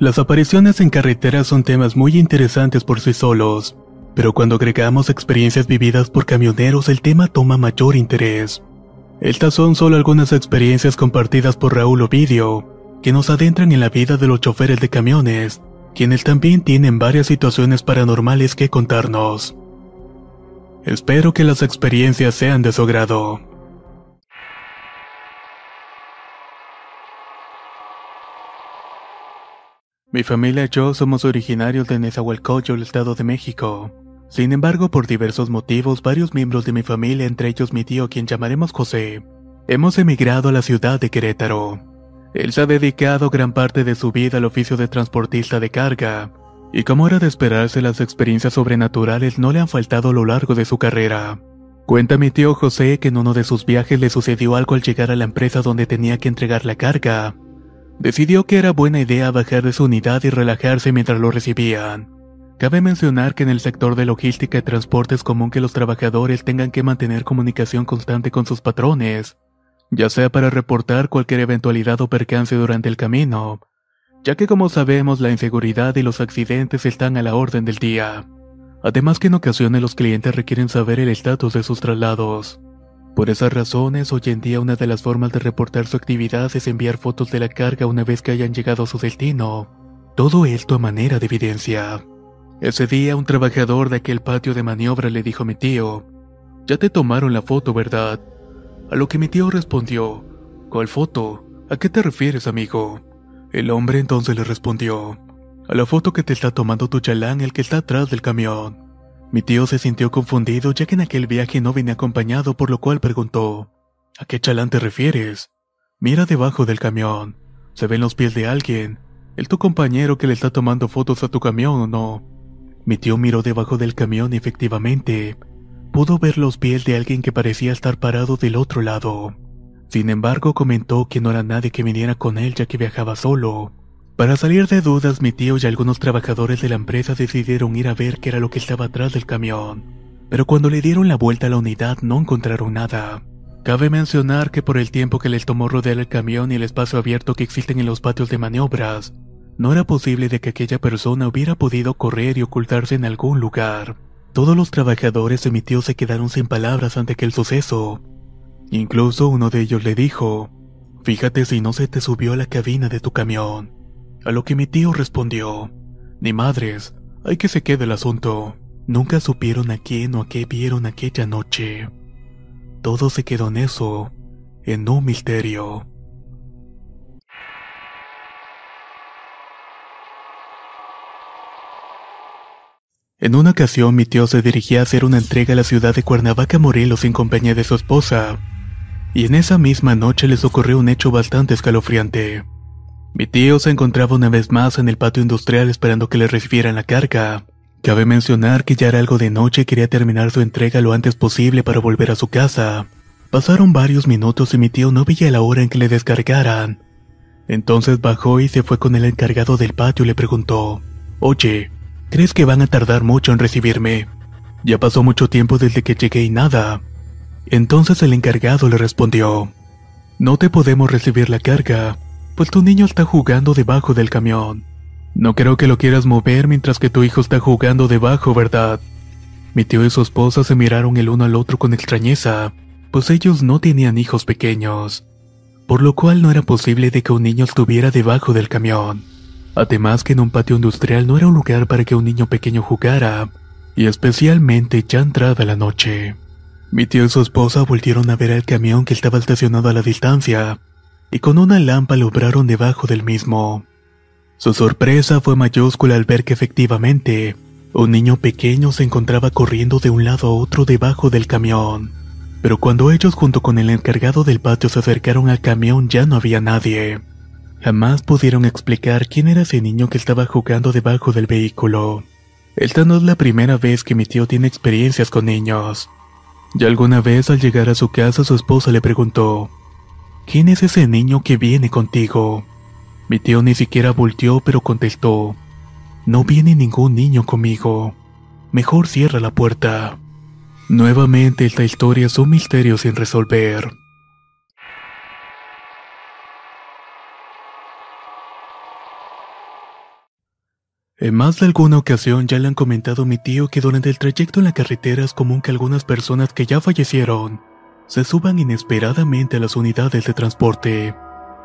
Las apariciones en carretera son temas muy interesantes por sí solos, pero cuando agregamos experiencias vividas por camioneros el tema toma mayor interés. Estas son solo algunas experiencias compartidas por Raúl Ovidio, que nos adentran en la vida de los choferes de camiones, quienes también tienen varias situaciones paranormales que contarnos. Espero que las experiencias sean de su agrado. Mi familia y yo somos originarios de Nezahualcóyotl, Estado de México. Sin embargo, por diversos motivos, varios miembros de mi familia, entre ellos mi tío, quien llamaremos José, hemos emigrado a la ciudad de Querétaro. Él se ha dedicado gran parte de su vida al oficio de transportista de carga, y como era de esperarse, las experiencias sobrenaturales no le han faltado a lo largo de su carrera. Cuenta mi tío José que en uno de sus viajes le sucedió algo al llegar a la empresa donde tenía que entregar la carga. Decidió que era buena idea bajar de su unidad y relajarse mientras lo recibían. Cabe mencionar que en el sector de logística y transporte es común que los trabajadores tengan que mantener comunicación constante con sus patrones, ya sea para reportar cualquier eventualidad o percance durante el camino, ya que como sabemos la inseguridad y los accidentes están a la orden del día. Además que en ocasiones los clientes requieren saber el estatus de sus traslados. Por esas razones, hoy en día una de las formas de reportar su actividad es enviar fotos de la carga una vez que hayan llegado a su destino. Todo esto a manera de evidencia. Ese día un trabajador de aquel patio de maniobra le dijo a mi tío, Ya te tomaron la foto, ¿verdad? A lo que mi tío respondió, ¿Cuál foto? ¿A qué te refieres, amigo? El hombre entonces le respondió, A la foto que te está tomando tu chalán, el que está atrás del camión. Mi tío se sintió confundido ya que en aquel viaje no venía acompañado, por lo cual preguntó, ¿A qué chalán te refieres? Mira debajo del camión. ¿Se ven los pies de alguien? ¿El tu compañero que le está tomando fotos a tu camión o no? Mi tío miró debajo del camión y efectivamente, pudo ver los pies de alguien que parecía estar parado del otro lado. Sin embargo, comentó que no era nadie que viniera con él ya que viajaba solo. Para salir de dudas, mi tío y algunos trabajadores de la empresa decidieron ir a ver qué era lo que estaba atrás del camión. Pero cuando le dieron la vuelta a la unidad no encontraron nada. Cabe mencionar que por el tiempo que les tomó rodear el camión y el espacio abierto que existen en los patios de maniobras, no era posible de que aquella persona hubiera podido correr y ocultarse en algún lugar. Todos los trabajadores de mi tío se quedaron sin palabras ante aquel suceso. Incluso uno de ellos le dijo, Fíjate si no se te subió a la cabina de tu camión. A lo que mi tío respondió, Ni madres, hay que se quede el asunto. Nunca supieron a quién o a qué vieron aquella noche. Todo se quedó en eso, en un misterio. En una ocasión mi tío se dirigía a hacer una entrega a la ciudad de Cuernavaca, Morelos, en compañía de su esposa. Y en esa misma noche les ocurrió un hecho bastante escalofriante. Mi tío se encontraba una vez más en el patio industrial esperando que le recibieran la carga. Cabe mencionar que ya era algo de noche y quería terminar su entrega lo antes posible para volver a su casa. Pasaron varios minutos y mi tío no veía la hora en que le descargaran. Entonces bajó y se fue con el encargado del patio y le preguntó, Oye, ¿crees que van a tardar mucho en recibirme? Ya pasó mucho tiempo desde que llegué y nada. Entonces el encargado le respondió, No te podemos recibir la carga, pues tu niño está jugando debajo del camión. No creo que lo quieras mover mientras que tu hijo está jugando debajo, ¿verdad? Mi tío y su esposa se miraron el uno al otro con extrañeza, pues ellos no tenían hijos pequeños, por lo cual no era posible de que un niño estuviera debajo del camión. Además que en un patio industrial no era un lugar para que un niño pequeño jugara, y especialmente ya entrada la noche. Mi tío y su esposa volvieron a ver el camión que estaba estacionado a la distancia, y con una lámpara lo obraron debajo del mismo. Su sorpresa fue mayúscula al ver que efectivamente, un niño pequeño se encontraba corriendo de un lado a otro debajo del camión. Pero cuando ellos junto con el encargado del patio se acercaron al camión ya no había nadie. Jamás pudieron explicar quién era ese niño que estaba jugando debajo del vehículo. Esta no es la primera vez que mi tío tiene experiencias con niños. Ya alguna vez al llegar a su casa su esposa le preguntó, ¿Quién es ese niño que viene contigo? Mi tío ni siquiera volteó pero contestó, No viene ningún niño conmigo. Mejor cierra la puerta. Nuevamente esta historia es un misterio sin resolver. En más de alguna ocasión ya le han comentado a mi tío que durante el trayecto en la carretera es común que algunas personas que ya fallecieron se suban inesperadamente a las unidades de transporte.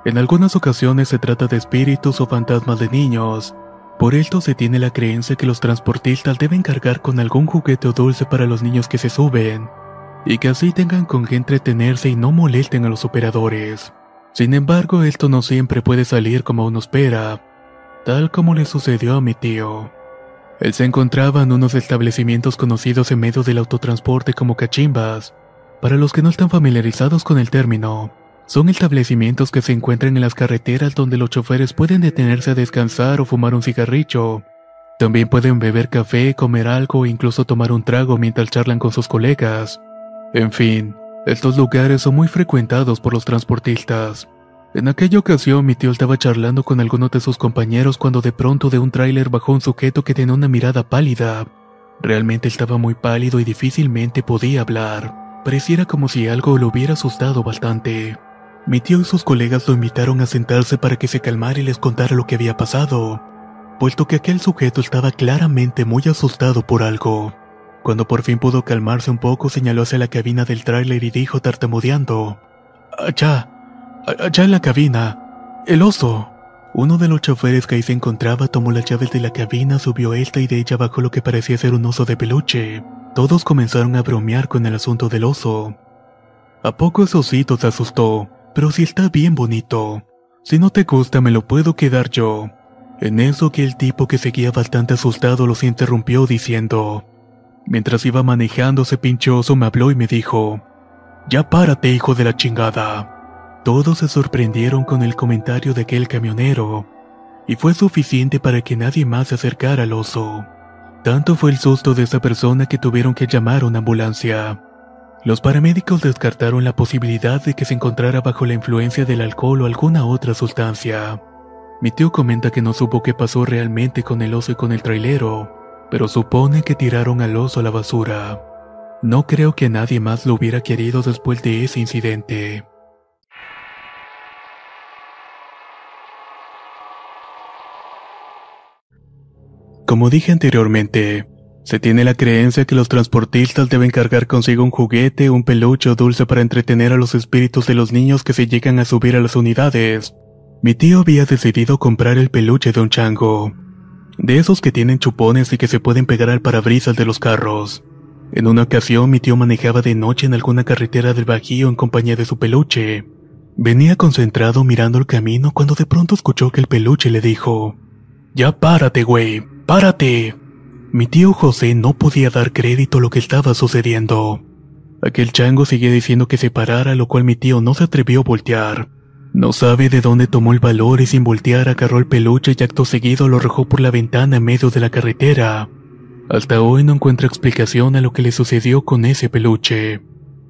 En algunas ocasiones se trata de espíritus o fantasmas de niños. Por esto se tiene la creencia que los transportistas deben cargar con algún juguete o dulce para los niños que se suben, y que así tengan con qué entretenerse y no molesten a los operadores. Sin embargo, esto no siempre puede salir como uno espera, tal como le sucedió a mi tío. Él se encontraba en unos establecimientos conocidos en medio del autotransporte como cachimbas. Para los que no están familiarizados con el término, son establecimientos que se encuentran en las carreteras donde los choferes pueden detenerse a descansar o fumar un cigarrillo. También pueden beber café, comer algo o incluso tomar un trago mientras charlan con sus colegas. En fin, estos lugares son muy frecuentados por los transportistas. En aquella ocasión mi tío estaba charlando con algunos de sus compañeros cuando de pronto de un tráiler bajó un sujeto que tenía una mirada pálida. Realmente estaba muy pálido y difícilmente podía hablar. Pareciera como si algo lo hubiera asustado bastante. Mi tío y sus colegas lo invitaron a sentarse para que se calmara y les contara lo que había pasado, puesto que aquel sujeto estaba claramente muy asustado por algo. Cuando por fin pudo calmarse un poco, señaló hacia la cabina del tráiler y dijo tartamudeando: Allá, Allá en la cabina. El oso. Uno de los choferes que ahí se encontraba tomó las llaves de la cabina, subió esta y de ella bajó lo que parecía ser un oso de peluche. Todos comenzaron a bromear con el asunto del oso. A poco ese osito se asustó, pero si está bien bonito. Si no te gusta me lo puedo quedar yo. En eso que el tipo que seguía bastante asustado los interrumpió diciendo, mientras iba manejando ese pinchoso me habló y me dijo, ya párate hijo de la chingada. Todos se sorprendieron con el comentario de aquel camionero, y fue suficiente para que nadie más se acercara al oso. Tanto fue el susto de esa persona que tuvieron que llamar a una ambulancia. Los paramédicos descartaron la posibilidad de que se encontrara bajo la influencia del alcohol o alguna otra sustancia. Mi tío comenta que no supo qué pasó realmente con el oso y con el trailero, pero supone que tiraron al oso a la basura. No creo que nadie más lo hubiera querido después de ese incidente. Como dije anteriormente, se tiene la creencia que los transportistas deben cargar consigo un juguete, un peluche o dulce para entretener a los espíritus de los niños que se llegan a subir a las unidades. Mi tío había decidido comprar el peluche de un chango, de esos que tienen chupones y que se pueden pegar al parabrisas de los carros. En una ocasión mi tío manejaba de noche en alguna carretera del Bajío en compañía de su peluche. Venía concentrado mirando el camino cuando de pronto escuchó que el peluche le dijo, Ya párate, güey, ¡Párate! Mi tío José no podía dar crédito a lo que estaba sucediendo. Aquel chango seguía diciendo que se parara, lo cual mi tío no se atrevió a voltear. No sabe de dónde tomó el valor y sin voltear agarró el peluche y acto seguido lo arrojó por la ventana en medio de la carretera. Hasta hoy no encuentra explicación a lo que le sucedió con ese peluche.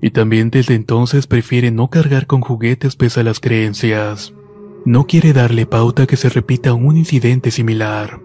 Y también desde entonces prefiere no cargar con juguetes pese a las creencias. No quiere darle pauta que se repita un incidente similar.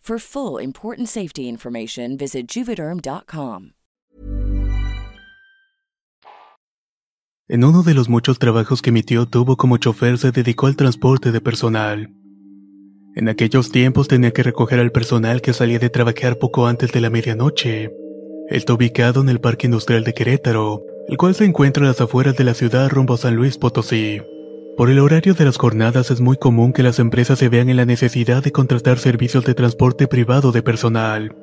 For full important safety information, visit juvederm.com. En uno de los muchos trabajos que mi tío tuvo como chofer se dedicó al transporte de personal. En aquellos tiempos tenía que recoger al personal que salía de trabajar poco antes de la medianoche. Está ubicado en el Parque Industrial de Querétaro, el cual se encuentra a las afueras de la ciudad rumbo a San Luis Potosí. Por el horario de las jornadas es muy común que las empresas se vean en la necesidad de contratar servicios de transporte privado de personal,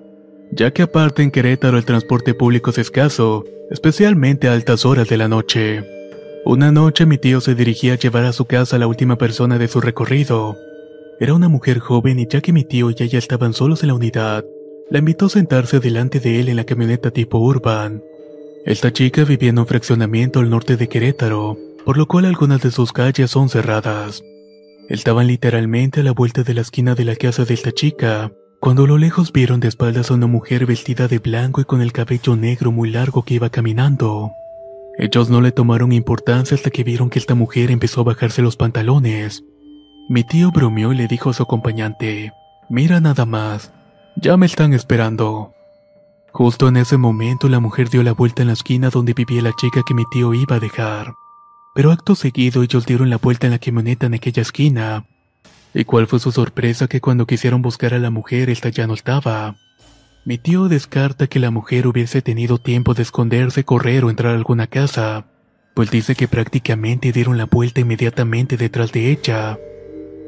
ya que aparte en Querétaro el transporte público es escaso, especialmente a altas horas de la noche. Una noche mi tío se dirigía a llevar a su casa a la última persona de su recorrido. Era una mujer joven y ya que mi tío y ella estaban solos en la unidad, la invitó a sentarse delante de él en la camioneta tipo urban. Esta chica vivía en un fraccionamiento al norte de Querétaro, por lo cual algunas de sus calles son cerradas. Estaban literalmente a la vuelta de la esquina de la casa de esta chica, cuando a lo lejos vieron de espaldas a una mujer vestida de blanco y con el cabello negro muy largo que iba caminando. Ellos no le tomaron importancia hasta que vieron que esta mujer empezó a bajarse los pantalones. Mi tío bromeó y le dijo a su acompañante, Mira nada más, ya me están esperando. Justo en ese momento la mujer dio la vuelta en la esquina donde vivía la chica que mi tío iba a dejar. Pero acto seguido ellos dieron la vuelta en la camioneta en aquella esquina. ¿Y cuál fue su sorpresa que cuando quisieron buscar a la mujer esta ya no estaba? Mi tío descarta que la mujer hubiese tenido tiempo de esconderse, correr o entrar a alguna casa, pues dice que prácticamente dieron la vuelta inmediatamente detrás de ella.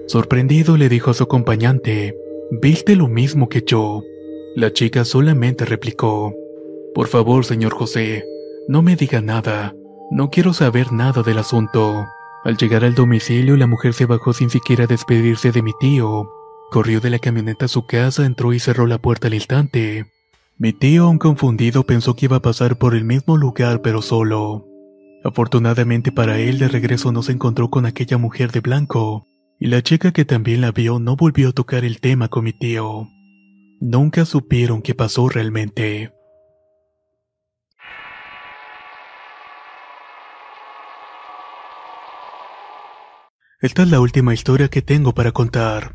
Sorprendido le dijo a su acompañante, ¿viste lo mismo que yo? La chica solamente replicó, Por favor, señor José, no me diga nada, no quiero saber nada del asunto. Al llegar al domicilio, la mujer se bajó sin siquiera despedirse de mi tío. Corrió de la camioneta a su casa, entró y cerró la puerta al instante. Mi tío, aún confundido, pensó que iba a pasar por el mismo lugar pero solo. Afortunadamente para él, de regreso no se encontró con aquella mujer de blanco, y la chica que también la vio no volvió a tocar el tema con mi tío. Nunca supieron qué pasó realmente. Esta es la última historia que tengo para contar.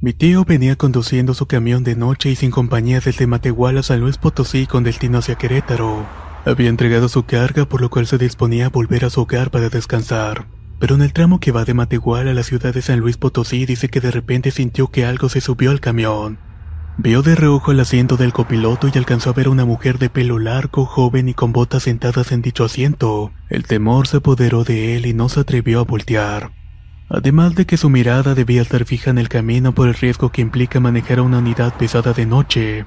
Mi tío venía conduciendo su camión de noche y sin compañía desde Matehuala a San Luis Potosí con destino hacia Querétaro. Había entregado su carga por lo cual se disponía a volver a su hogar para descansar. Pero en el tramo que va de Matehuala a la ciudad de San Luis Potosí dice que de repente sintió que algo se subió al camión. Vio de reojo el asiento del copiloto y alcanzó a ver a una mujer de pelo largo, joven y con botas sentadas en dicho asiento. El temor se apoderó de él y no se atrevió a voltear. Además de que su mirada debía estar fija en el camino por el riesgo que implica manejar una unidad pesada de noche.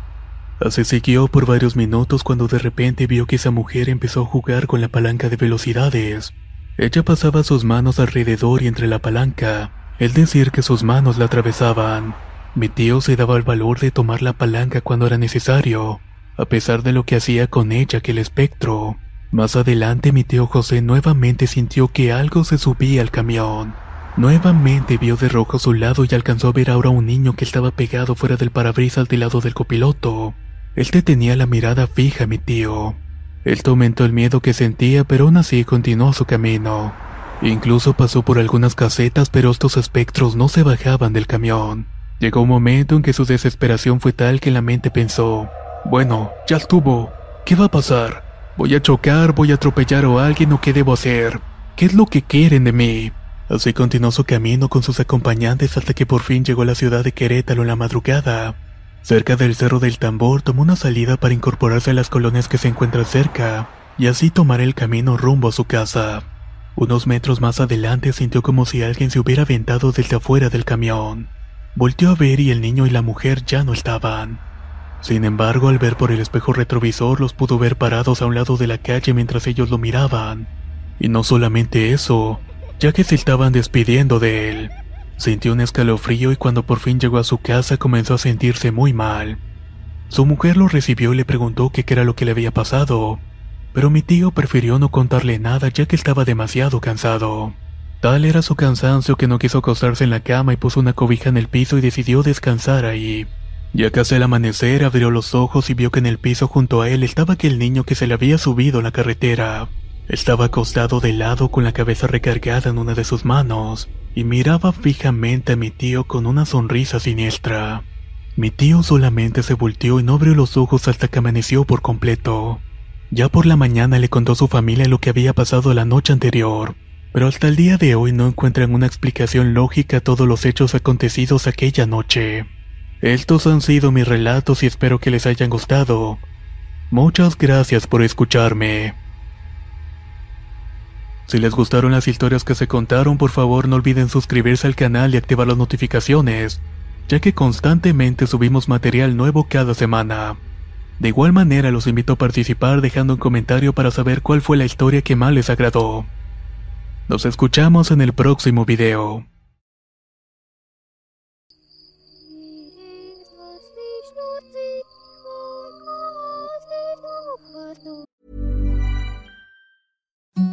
Así siguió por varios minutos cuando de repente vio que esa mujer empezó a jugar con la palanca de velocidades. Ella pasaba sus manos alrededor y entre la palanca, es decir que sus manos la atravesaban. Mi tío se daba el valor de tomar la palanca cuando era necesario, a pesar de lo que hacía con ella que el espectro. Más adelante mi tío José nuevamente sintió que algo se subía al camión. Nuevamente vio de rojo a su lado y alcanzó a ver ahora a un niño que estaba pegado fuera del parabrisas del lado del copiloto. Él te tenía la mirada fija, mi tío. Él aumentó el miedo que sentía, pero aún así continuó su camino. Incluso pasó por algunas casetas, pero estos espectros no se bajaban del camión. Llegó un momento en que su desesperación fue tal que la mente pensó, bueno, ya estuvo, ¿qué va a pasar? ¿Voy a chocar, voy a atropellar a alguien o qué debo hacer? ¿Qué es lo que quieren de mí? Así continuó su camino con sus acompañantes hasta que por fin llegó a la ciudad de Querétaro en la madrugada. Cerca del Cerro del Tambor tomó una salida para incorporarse a las colonias que se encuentran cerca y así tomar el camino rumbo a su casa. Unos metros más adelante sintió como si alguien se hubiera aventado desde afuera del camión. Volteó a ver y el niño y la mujer ya no estaban. Sin embargo, al ver por el espejo retrovisor los pudo ver parados a un lado de la calle mientras ellos lo miraban. Y no solamente eso, ya que se estaban despidiendo de él. Sintió un escalofrío y cuando por fin llegó a su casa comenzó a sentirse muy mal. Su mujer lo recibió y le preguntó qué era lo que le había pasado, pero mi tío prefirió no contarle nada ya que estaba demasiado cansado. Tal era su cansancio que no quiso acostarse en la cama y puso una cobija en el piso y decidió descansar ahí. Ya casi al amanecer abrió los ojos y vio que en el piso junto a él estaba aquel niño que se le había subido a la carretera. Estaba acostado de lado con la cabeza recargada en una de sus manos y miraba fijamente a mi tío con una sonrisa siniestra. Mi tío solamente se volteó y no abrió los ojos hasta que amaneció por completo. Ya por la mañana le contó a su familia lo que había pasado la noche anterior, pero hasta el día de hoy no encuentran una explicación lógica a todos los hechos acontecidos aquella noche. Estos han sido mis relatos y espero que les hayan gustado. Muchas gracias por escucharme. Si les gustaron las historias que se contaron, por favor no olviden suscribirse al canal y activar las notificaciones, ya que constantemente subimos material nuevo cada semana. De igual manera los invito a participar dejando un comentario para saber cuál fue la historia que más les agradó. Nos escuchamos en el próximo video.